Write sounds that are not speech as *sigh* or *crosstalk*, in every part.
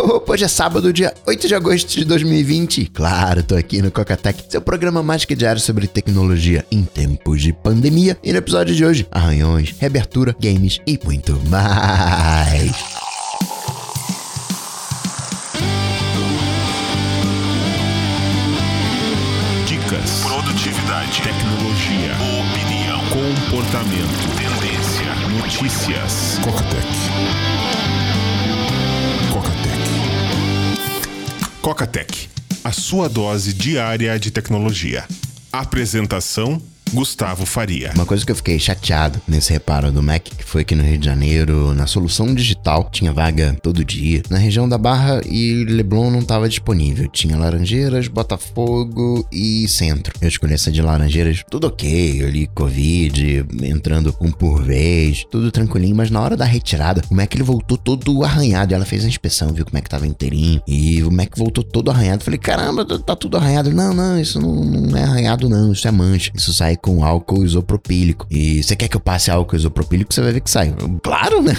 *laughs* Hoje é sábado, dia 8 de agosto de 2020. Claro, tô aqui no Cocatec, seu programa mais que diário sobre tecnologia em tempos de pandemia. E no episódio de hoje, arranhões, reabertura, games e muito mais. Dicas, produtividade, tecnologia, opinião, comportamento, tendência, notícias. Cocatec. Cocatec, a sua dose diária de tecnologia. Apresentação Gustavo Faria. Uma coisa que eu fiquei chateado nesse reparo do Mac, que foi aqui no Rio de Janeiro, na solução digital, tinha vaga todo dia. Na região da Barra e Leblon não estava disponível. Tinha Laranjeiras, Botafogo e Centro. Eu escolhi essa de Laranjeiras, tudo ok, ali, Covid, entrando um por vez, tudo tranquilinho, mas na hora da retirada, o Mac ele voltou todo arranhado. Ela fez a inspeção, viu como é que tava inteirinho, e o Mac voltou todo arranhado. Falei, caramba, tá tudo arranhado. Não, não, isso não, não é arranhado, não, isso é mancha. Isso sai com álcool isopropílico. E você quer que eu passe álcool isopropílico, você vai ver que sai. Claro, né?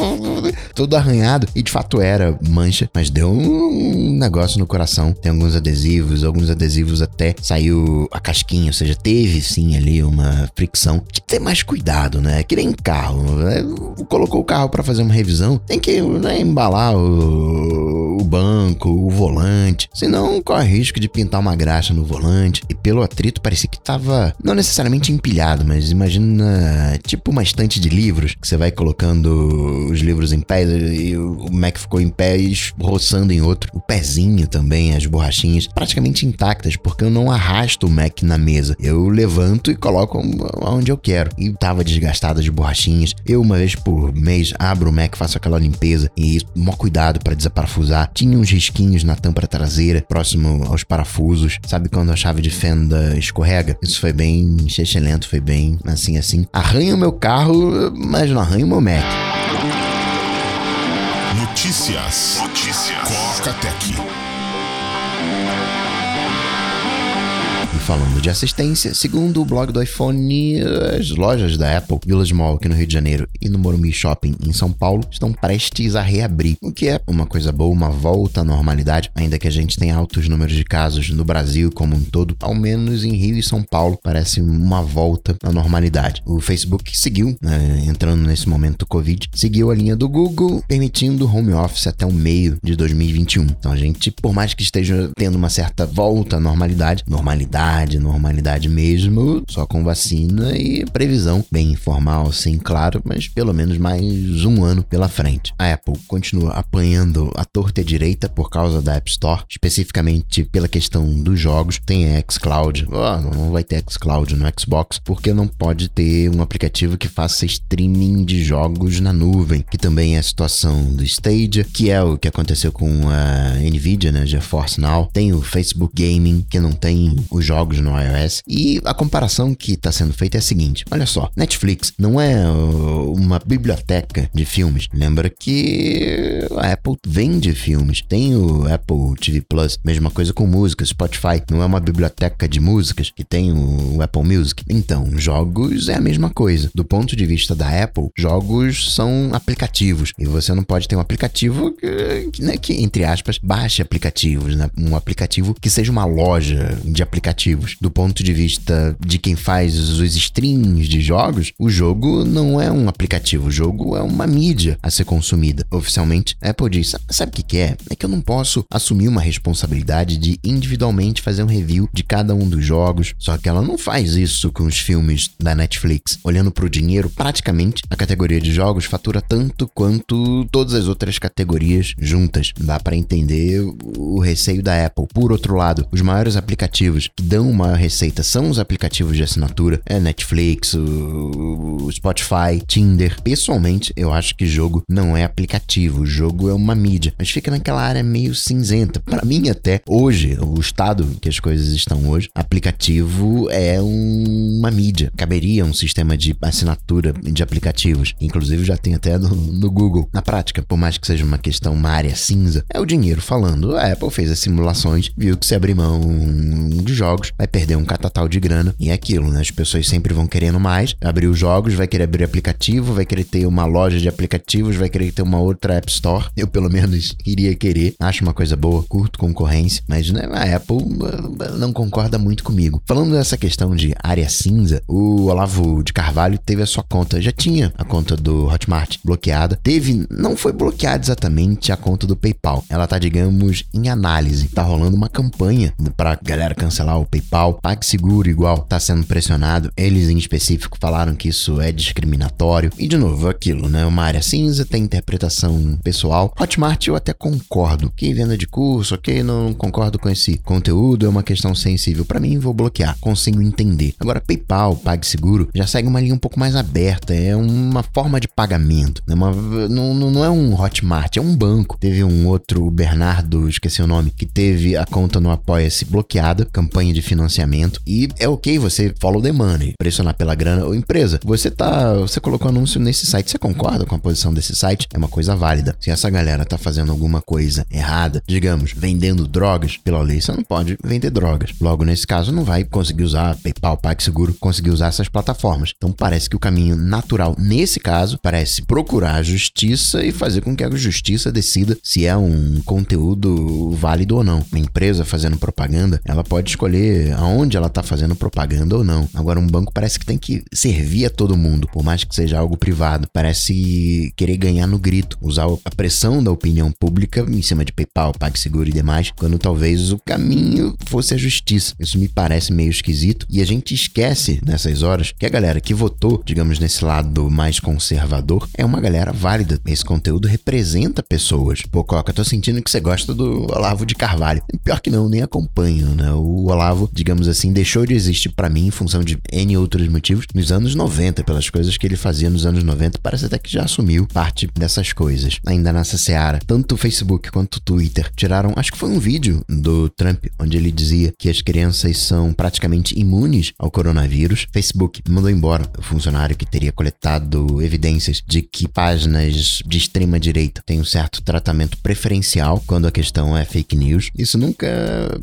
*laughs* Todo arranhado. E de fato era mancha, mas deu um negócio no coração. Tem alguns adesivos, alguns adesivos até saiu a casquinha, ou seja, teve sim ali uma fricção. Tem que ter mais cuidado, né? Que nem carro. Né? Colocou o carro para fazer uma revisão, tem que né, embalar o, o banco, o volante. Senão corre risco de pintar uma graxa no volante. E pelo atrito parecia que tava não necessariamente empilhado, mas imagina tipo uma estante de livros que você vai colocando os livros em pé e o Mac ficou em pé e roçando em outro. O pezinho também, as borrachinhas, praticamente intactas, porque eu não arrasto o Mac na mesa. Eu levanto e coloco onde eu quero. E tava desgastada de borrachinhas. Eu, uma vez por mês, abro o Mac, faço aquela limpeza e mó cuidado para desaparafusar. Tinha uns risquinhos na tampa traseira, próximo aos parafusos. Sabe quando a chave de fenda escorrega? Isso foi bem lento, foi bem assim, assim. Arranha o meu carro, mas não arranha o meu Mac. Notícias. Notícias. Coca Tech. Falando de assistência, segundo o blog do iPhone, as lojas da Apple, Village Mall aqui no Rio de Janeiro e no Morumbi Shopping em São Paulo estão prestes a reabrir, o que é uma coisa boa, uma volta à normalidade, ainda que a gente tenha altos números de casos no Brasil como um todo, ao menos em Rio e São Paulo parece uma volta à normalidade. O Facebook seguiu, né, entrando nesse momento do Covid, seguiu a linha do Google, permitindo home office até o meio de 2021. Então a gente, por mais que esteja tendo uma certa volta à normalidade, normalidade normalidade, normalidade mesmo, só com vacina e previsão bem informal, sim, claro, mas pelo menos mais um ano pela frente. A Apple continua apanhando a torta e a direita por causa da App Store, especificamente pela questão dos jogos. Tem a xCloud, oh, não vai ter xCloud no Xbox, porque não pode ter um aplicativo que faça streaming de jogos na nuvem, que também é a situação do Stadia, que é o que aconteceu com a Nvidia, né, GeForce Now. Tem o Facebook Gaming, que não tem os jogos jogos no iOS. E a comparação que está sendo feita é a seguinte: olha só, Netflix não é uh, uma biblioteca de filmes. Lembra que a Apple vende filmes, tem o Apple TV Plus, mesma coisa com música. Spotify não é uma biblioteca de músicas que tem o Apple Music. Então, jogos é a mesma coisa. Do ponto de vista da Apple, jogos são aplicativos e você não pode ter um aplicativo que, né, que entre aspas, baixe aplicativos, né? um aplicativo que seja uma loja de aplicativos do ponto de vista de quem faz os streams de jogos, o jogo não é um aplicativo, o jogo é uma mídia a ser consumida. Oficialmente, a Apple diz: sabe o que, que é? É que eu não posso assumir uma responsabilidade de individualmente fazer um review de cada um dos jogos. Só que ela não faz isso com os filmes da Netflix. Olhando para o dinheiro, praticamente a categoria de jogos fatura tanto quanto todas as outras categorias juntas. Dá para entender o receio da Apple. Por outro lado, os maiores aplicativos que dão uma receita são os aplicativos de assinatura, é Netflix, o, Spotify, Tinder. Pessoalmente, eu acho que jogo não é aplicativo, jogo é uma mídia, mas fica naquela área meio cinzenta. Para mim até hoje, o estado que as coisas estão hoje, aplicativo é um, uma mídia. Caberia um sistema de assinatura de aplicativos, inclusive já tem até no, no Google. Na prática, por mais que seja uma questão, uma área cinza, é o dinheiro falando. A Apple fez as simulações, viu que se abrir mão de jogos vai perder um catatal de grana. E é aquilo, né? As pessoas sempre vão querendo mais. Abrir os jogos, vai querer abrir aplicativo, vai querer ter uma loja de aplicativos, vai querer ter uma outra App Store. Eu, pelo menos, iria querer. Acho uma coisa boa, curto concorrência, mas né, a Apple uh, não concorda muito comigo. Falando dessa questão de área cinza, o Olavo de Carvalho teve a sua conta, já tinha a conta do Hotmart bloqueada. Teve, não foi bloqueada exatamente a conta do PayPal. Ela tá, digamos, em análise. Tá rolando uma campanha pra galera cancelar o PayPal. PagSeguro igual tá sendo pressionado. Eles em específico falaram que isso é discriminatório. E de novo, aquilo, né? Uma área cinza, tem interpretação pessoal. Hotmart eu até concordo. Que venda de curso, ok, não concordo com esse conteúdo, é uma questão sensível. para mim, vou bloquear. Consigo entender. Agora, PayPal, PagSeguro, já segue uma linha um pouco mais aberta. É uma forma de pagamento. É uma, não, não é um Hotmart, é um banco. Teve um outro, o Bernardo, esqueci o nome, que teve a conta no Apoia-se bloqueada, campanha de financiamento. E é ok você follow the money, pressionar pela grana ou empresa. Você tá. Você colocou anúncio nesse site, você concorda com a posição desse site? É uma coisa válida. Se essa galera tá fazendo alguma coisa errada, digamos, vendendo drogas, pela lei você não pode vender drogas. Logo, nesse caso, não vai conseguir usar PayPal, PagSeguro, conseguir usar essas plataformas. Então parece que o caminho natural, nesse caso, parece procurar a justiça e fazer com que a justiça decida se é um conteúdo válido ou não. Uma empresa fazendo propaganda, ela pode escolher aonde ela tá fazendo propaganda ou não. Agora, um banco parece que tem que servir a todo mundo, por mais que seja algo privado. Parece querer ganhar no grito, usar a pressão da opinião pública em cima de PayPal, PagSeguro e demais, quando talvez o caminho fosse a justiça. Isso me parece meio esquisito e a gente esquece nessas horas que a galera que votou, digamos, nesse lado mais conservador, é uma galera válida. Esse conteúdo representa pessoas. Pô, Coca, tô sentindo que você gosta do Olavo de Carvalho. Pior que não, nem acompanho, né? O Olavo, digamos assim, deixou de existir para mim em função de N outros motivos nos anos 90, pelas coisas que ele fazia nos anos 90. Parece até que já assumiu parte dessas coisas. Ainda nessa seara, tanto o Facebook quanto o Twitter tiraram, acho que foi um vídeo do Trump, onde ele dizia que as crianças são praticamente imunes ao coronavírus. Facebook mandou embora o funcionário que teria coletado evidências de que páginas de extrema direita têm um certo tratamento preferencial quando a questão é fake news. Isso nunca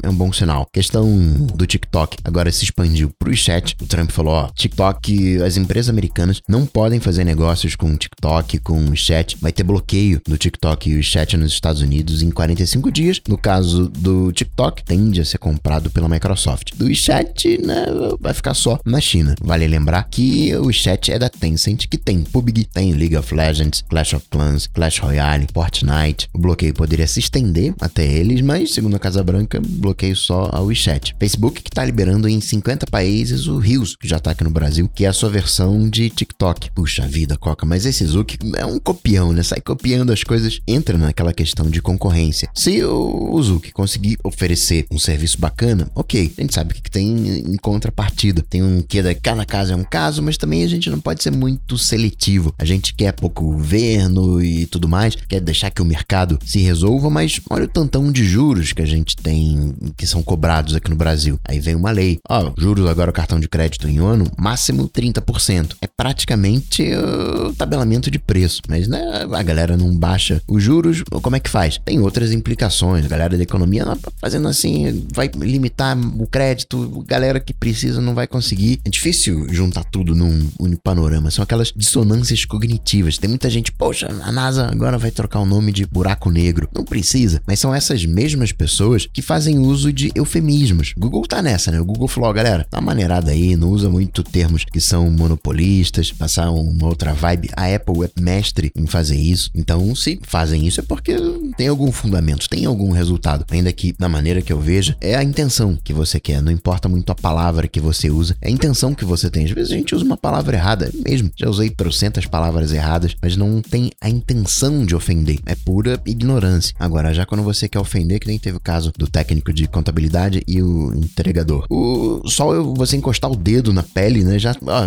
é um bom sinal. questão do TikTok agora se expandiu para o chat. O Trump falou: ó, TikTok, as empresas americanas não podem fazer negócios com TikTok, com o chat. Vai ter bloqueio do TikTok e o chat nos Estados Unidos em 45 dias. No caso do TikTok, tende a ser comprado pela Microsoft. Do chat, né, vai ficar só na China. Vale lembrar que o chat é da Tencent, que tem PUBG, tem League of Legends, Clash of Clans, Clash Royale, Fortnite. O bloqueio poderia se estender até eles, mas segundo a Casa Branca, bloqueio só ao WeChat. Facebook que está liberando em 50 países o Rios, que já está aqui no Brasil, que é a sua versão de TikTok. Puxa vida, Coca, mas esse Zuki é um copião, né? Sai copiando as coisas, entra naquela questão de concorrência. Se o Zuki conseguir oferecer um serviço bacana, ok. A gente sabe o que tem em contrapartida. Tem um que da cada caso é um caso, mas também a gente não pode ser muito seletivo. A gente quer pouco governo e tudo mais, quer deixar que o mercado se resolva, mas olha o tantão de juros que a gente tem que são cobrados aqui no Brasil. Aí vem uma lei. Ó, juros agora o cartão de crédito em ano, máximo 30%. É praticamente o tabelamento de preço, mas né, a galera não baixa os juros, como é que faz? Tem outras implicações. A galera da economia fazendo assim, vai limitar o crédito, galera que precisa não vai conseguir. É difícil juntar tudo num único panorama. São aquelas dissonâncias cognitivas. Tem muita gente, poxa, a NASA agora vai trocar o nome de buraco negro. Não precisa, mas são essas mesmas pessoas que fazem uso de eufemismos. O Google tá nessa, né? O Google falou, galera, dá uma maneirada aí, não usa muito termos que são monopolistas, passar uma outra vibe. A Apple é mestre em fazer isso. Então, se fazem isso é porque tem algum fundamento, tem algum resultado. Ainda que, da maneira que eu veja, é a intenção que você quer. Não importa muito a palavra que você usa, é a intenção que você tem. Às vezes a gente usa uma palavra errada, mesmo. Já usei trocentas palavras erradas, mas não tem a intenção de ofender. É pura ignorância. Agora, já quando você quer ofender, que nem teve o caso do técnico de contabilidade e o entregador. O, só eu, você encostar o dedo na pele, né? Já ó,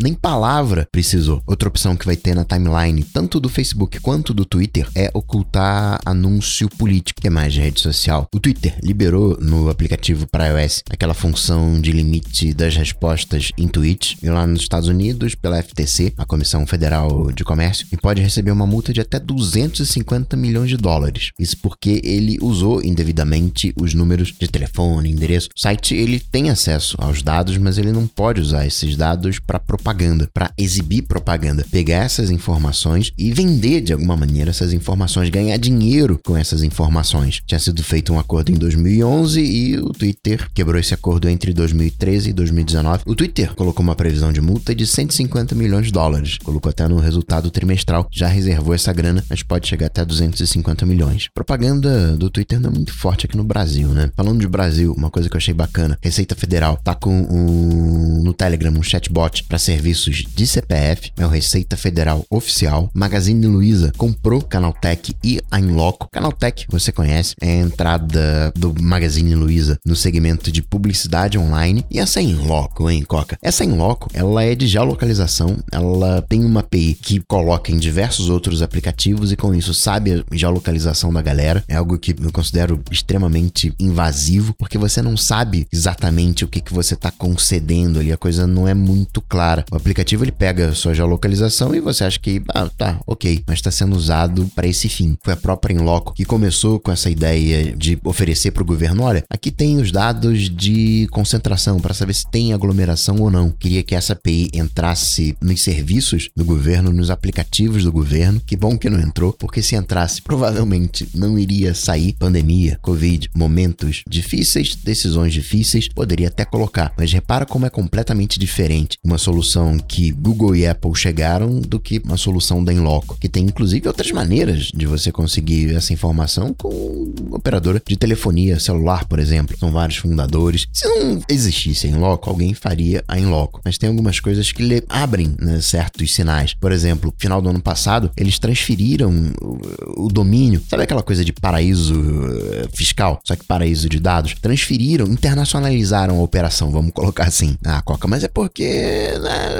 nem palavra precisou. Outra opção que vai ter na timeline, tanto do Facebook quanto do Twitter, é ocultar anúncio político, que é mais de rede social. O Twitter liberou no aplicativo para iOS aquela função de limite das respostas em tweets, e lá nos Estados Unidos, pela FTC, a Comissão Federal de Comércio, e pode receber uma multa de até 250 milhões de dólares. Isso porque ele usou indevidamente os números de telefone, endereço, site ele tem acesso aos dados, mas ele não pode usar esses dados para propaganda, para exibir propaganda, pegar essas informações e vender de alguma maneira essas informações, ganhar dinheiro com essas informações. Tinha sido feito um acordo em 2011 e o Twitter quebrou esse acordo entre 2013 e 2019. O Twitter colocou uma previsão de multa de 150 milhões de dólares, colocou até no resultado trimestral, já reservou essa grana, mas pode chegar até 250 milhões. Propaganda do Twitter não é muito forte aqui no Brasil, né? Falando de Brasil, uma coisa que eu achei bacana, Receita Federal tá com um, no Telegram um chatbot para serviços de CPF, é o Receita Federal Oficial. Magazine Luiza comprou Canaltech e a Inloco. Canaltech, você conhece, é a entrada do Magazine Luiza no segmento de publicidade online. E essa Inloco, hein, Coca? Essa Inloco, ela é de geolocalização, ela tem uma API que coloca em diversos outros aplicativos e com isso sabe a geolocalização da galera. É algo que eu considero extremamente invasivo, porque você não sabe exatamente o que, que você está concedendo ali, a coisa não é muito clara. O aplicativo ele pega a sua geolocalização e você acha que, ah, tá, ok, mas está sendo usado para esse fim. Foi a própria Inloco que começou com essa ideia de oferecer para o governo: olha, aqui tem os dados de concentração para saber se tem aglomeração ou não. Queria que essa API entrasse nos serviços do governo, nos aplicativos do governo. Que bom que não entrou, porque se entrasse, provavelmente não iria sair pandemia, Covid, momentos difíceis, decisões difíceis, poderia até colocar. Mas repara como é completamente diferente uma solução que Google e Apple chegaram do que uma solução da Inloco, que tem inclusive outras maneiras de você conseguir essa informação com operadora de telefonia celular, por exemplo. São vários fundadores. Se não existisse a Inloco, alguém faria a Inloco. Mas tem algumas coisas que lhe abrem né, certos sinais. Por exemplo, final do ano passado, eles transferiram o, o domínio, sabe aquela coisa de paraíso eh, fiscal, só que paraíso de dados? Transferiram, internacionalizaram a operação, vamos colocar assim. Ah, Coca, mas é porque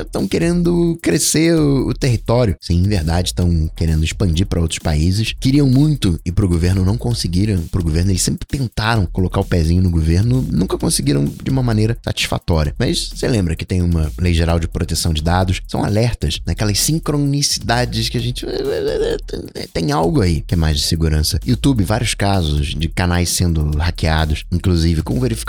estão né, querendo crescer o, o território. Sim, em verdade, estão querendo expandir para outros países. Queriam muito ir pro governo, não conseguiram pro governo. Eles sempre tentaram colocar o pezinho no governo, nunca conseguiram de uma maneira satisfatória. Mas você lembra que tem uma lei geral de proteção de dados? São alertas, naquelas sincronicidades que a gente. *laughs* Tem algo aí que é mais de segurança. YouTube, vários casos de canais sendo hackeados, inclusive com verificação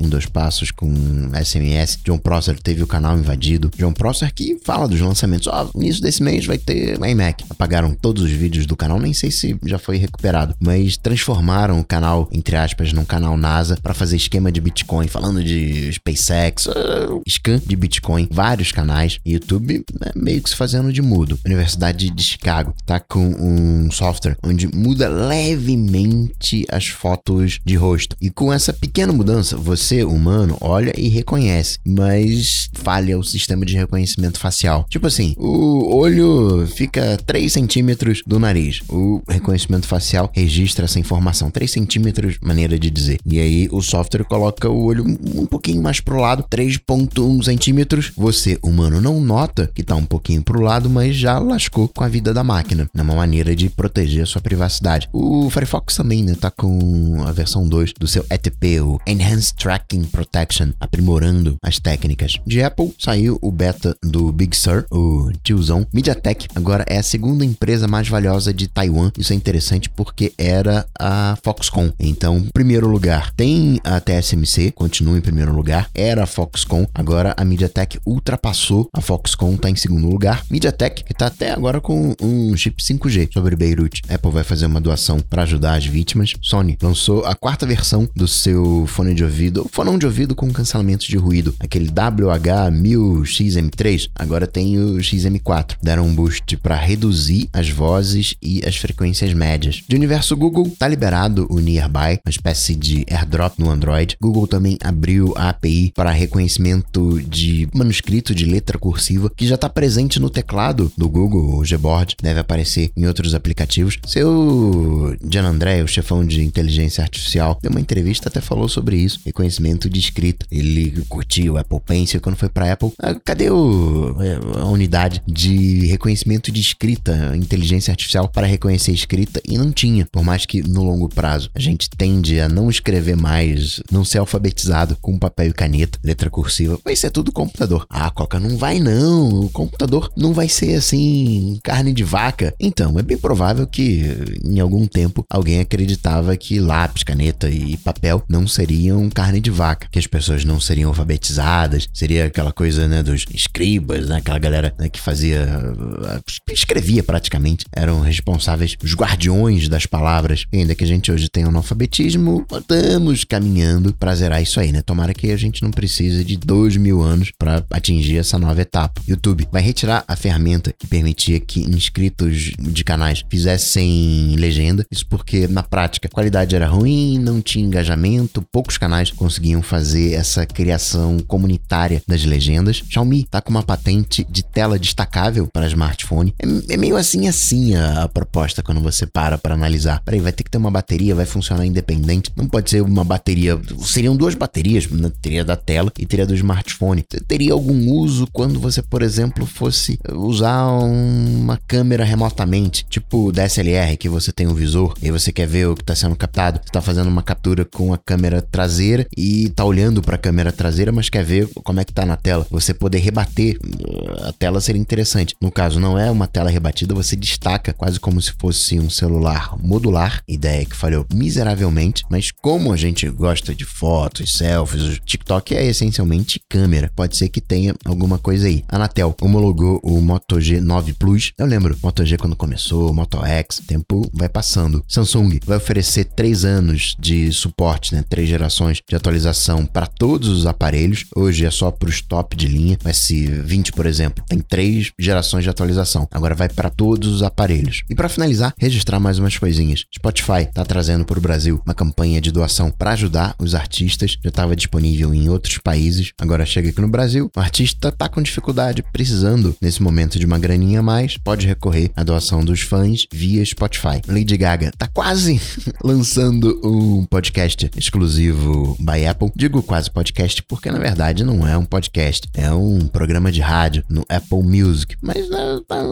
em dois passos, com SMS. John Prosser teve o canal invadido. John Prosser que fala dos lançamentos. Ó, oh, início desse mês vai ter iMac. Apagaram todos os vídeos do canal, nem sei se já foi recuperado, mas transformaram o canal, entre aspas, num canal NASA para fazer esquema de Bitcoin, falando de SpaceX, uh, scan de Bitcoin, vários canais. YouTube né, meio que se fazendo de mudo. Universidade de Chicago tá com um software onde muda levemente as fotos de rosto. E com essa pequena mudança, você, humano, olha e reconhece, mas falha o sistema de reconhecimento facial. Tipo assim, o olho fica 3 centímetros do nariz. O reconhecimento facial registra essa informação. 3 centímetros, maneira de dizer. E aí o software coloca o olho um pouquinho mais pro lado, 3,1 centímetros. Você, humano, não nota que tá um pouquinho pro lado, mas já lascou com a vida da máquina. É uma maneira de proteger a sua privacidade. O Firefox também, né, tá com a versão 2 do seu ETP, o Enhanced Tracking Protection, aprimorando as técnicas. De Apple saiu o beta do Big Sur, o tiozão. MediaTek agora é a segunda empresa mais valiosa de Taiwan. Isso é interessante porque era a Foxconn. Então, primeiro lugar tem a TSMC, continua em primeiro lugar. Era a Foxconn, agora a MediaTek ultrapassou a Foxconn, tá em segundo lugar. MediaTek que tá até agora com um chip 5G sobre Beirut. Apple vai fazer uma doação para ajudar as vítimas. Sony lançou a quarta versão do seu fone de ouvido, fone de ouvido com cancelamento de ruído, aquele WH-1000XM3. Agora tem o XM4. Deram um boost para reduzir as vozes e as frequências médias. De universo Google, tá liberado o Nearby, uma espécie de airdrop no Android. Google também abriu a API para reconhecimento de manuscrito de letra cursiva, que já está presente no teclado do Google, o Gboard, deve aparecer em outros aplicativos. Seu Gian André, o chefão de inteligência artificial, deu uma entrevista até falou sobre isso, reconhecimento de escrita. Ele curtiu Apple Pencil quando foi para Apple. Ah, cadê o, a unidade de reconhecimento de escrita, inteligência artificial para reconhecer escrita? E não tinha, por mais que no longo prazo a gente tende a não escrever mais, não ser alfabetizado com papel e caneta, letra cursiva, vai ser tudo computador. Ah, Coca, não vai não, o computador não vai ser assim, carne de vaca. Então, é bem provável que em algum tempo alguém acreditava que lápis, caneta e papel não seria seriam carne de vaca, que as pessoas não seriam alfabetizadas, seria aquela coisa, né, dos escribas, né, aquela galera né, que fazia, uh, escrevia praticamente, eram responsáveis, os guardiões das palavras. E ainda que a gente hoje tenha analfabetismo, estamos caminhando para zerar isso aí, né? Tomara que a gente não precise de dois mil anos para atingir essa nova etapa. YouTube vai retirar a ferramenta que permitia que inscritos de canais fizessem legenda, isso porque na prática a qualidade era ruim, não tinha engajamento, poucos canais conseguiam fazer essa criação comunitária das legendas. Xiaomi tá com uma patente de tela destacável para smartphone. É, é meio assim assim a, a, proposta quando você para para analisar. Peraí, vai ter que ter uma bateria, vai funcionar independente. Não pode ser uma bateria. Seriam duas baterias, né? teria da tela e teria do smartphone. Teria algum uso quando você, por exemplo, fosse usar uma câmera remotamente, tipo DSLR, que você tem um visor e você quer ver o que está sendo captado. Você está fazendo uma captura com a câmera traseira e está olhando para a câmera traseira, mas quer ver como é que está na tela. Você poder rebater uh, a tela seria interessante. No caso, não é uma tela rebatida, você destaca quase como se fosse um celular modular. Ideia que falhou miseravelmente, mas como a gente gosta de fotos, selfies, o TikTok é essencialmente câmera. Pode ser que tenha alguma coisa aí. A Anatel homologou o Moto G9 Plus. Eu lembro, Moto G quando começou, Moto X, tempo vai passando. Samsung vai oferecer três anos de suporte, né? Três gerações de atualização para todos os aparelhos. Hoje é só para os top de linha. O S20, por exemplo, tem três gerações de atualização. Agora vai para todos os aparelhos. E para finalizar, registrar mais umas coisinhas. Spotify está trazendo para o Brasil uma campanha de doação para ajudar os artistas. Já estava disponível em outros países, agora chega aqui no Brasil. O artista está com dificuldade, precisando nesse momento de uma graninha a mais, pode recorrer à doação dos fãs via Spotify. Lady Gaga está quase *laughs* lançando um podcast exclusivo by Apple. Digo quase podcast porque na verdade não é um podcast, é um programa de rádio no Apple Music, mas né, tá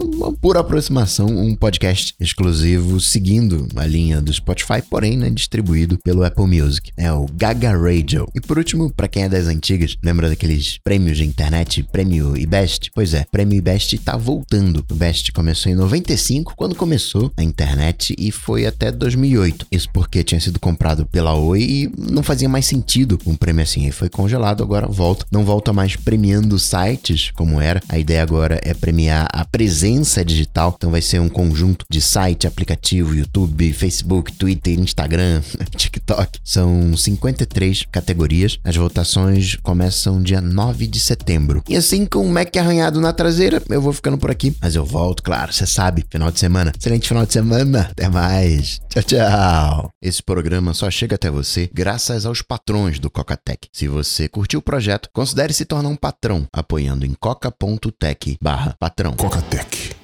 por aproximação um podcast exclusivo seguindo a linha do Spotify, porém né, distribuído pelo Apple Music. É o Gaga Radio. E por último, para quem é das antigas, lembra daqueles prêmios de internet, Prêmio IBEST? Pois é, Prêmio IBEST tá voltando. O IBEST começou em 95, quando começou a internet, e foi até 2008. Isso porque tinha sido comprado pela Oi e não fazia mais sentido um prêmio assim. E foi congelado, agora volta. Não volta mais premiando sites como era. A ideia agora é premiar a presença digital. Então vai ser um conjunto de site, aplicativo, YouTube, Facebook, Twitter, Instagram, *laughs* TikTok. São 53 categorias. As votações começam dia 9 de setembro. E assim, com o Mac arranhado na traseira, eu vou ficando por aqui. Mas eu volto, claro, você sabe. Final de semana. Excelente final de semana. Até mais. Tchau, tchau. Esse programa só chega até você graças aos patrões do Cocatec. Se você curtiu o projeto, considere se tornar um patrão apoiando em coca.tech barra patrão. Cocatec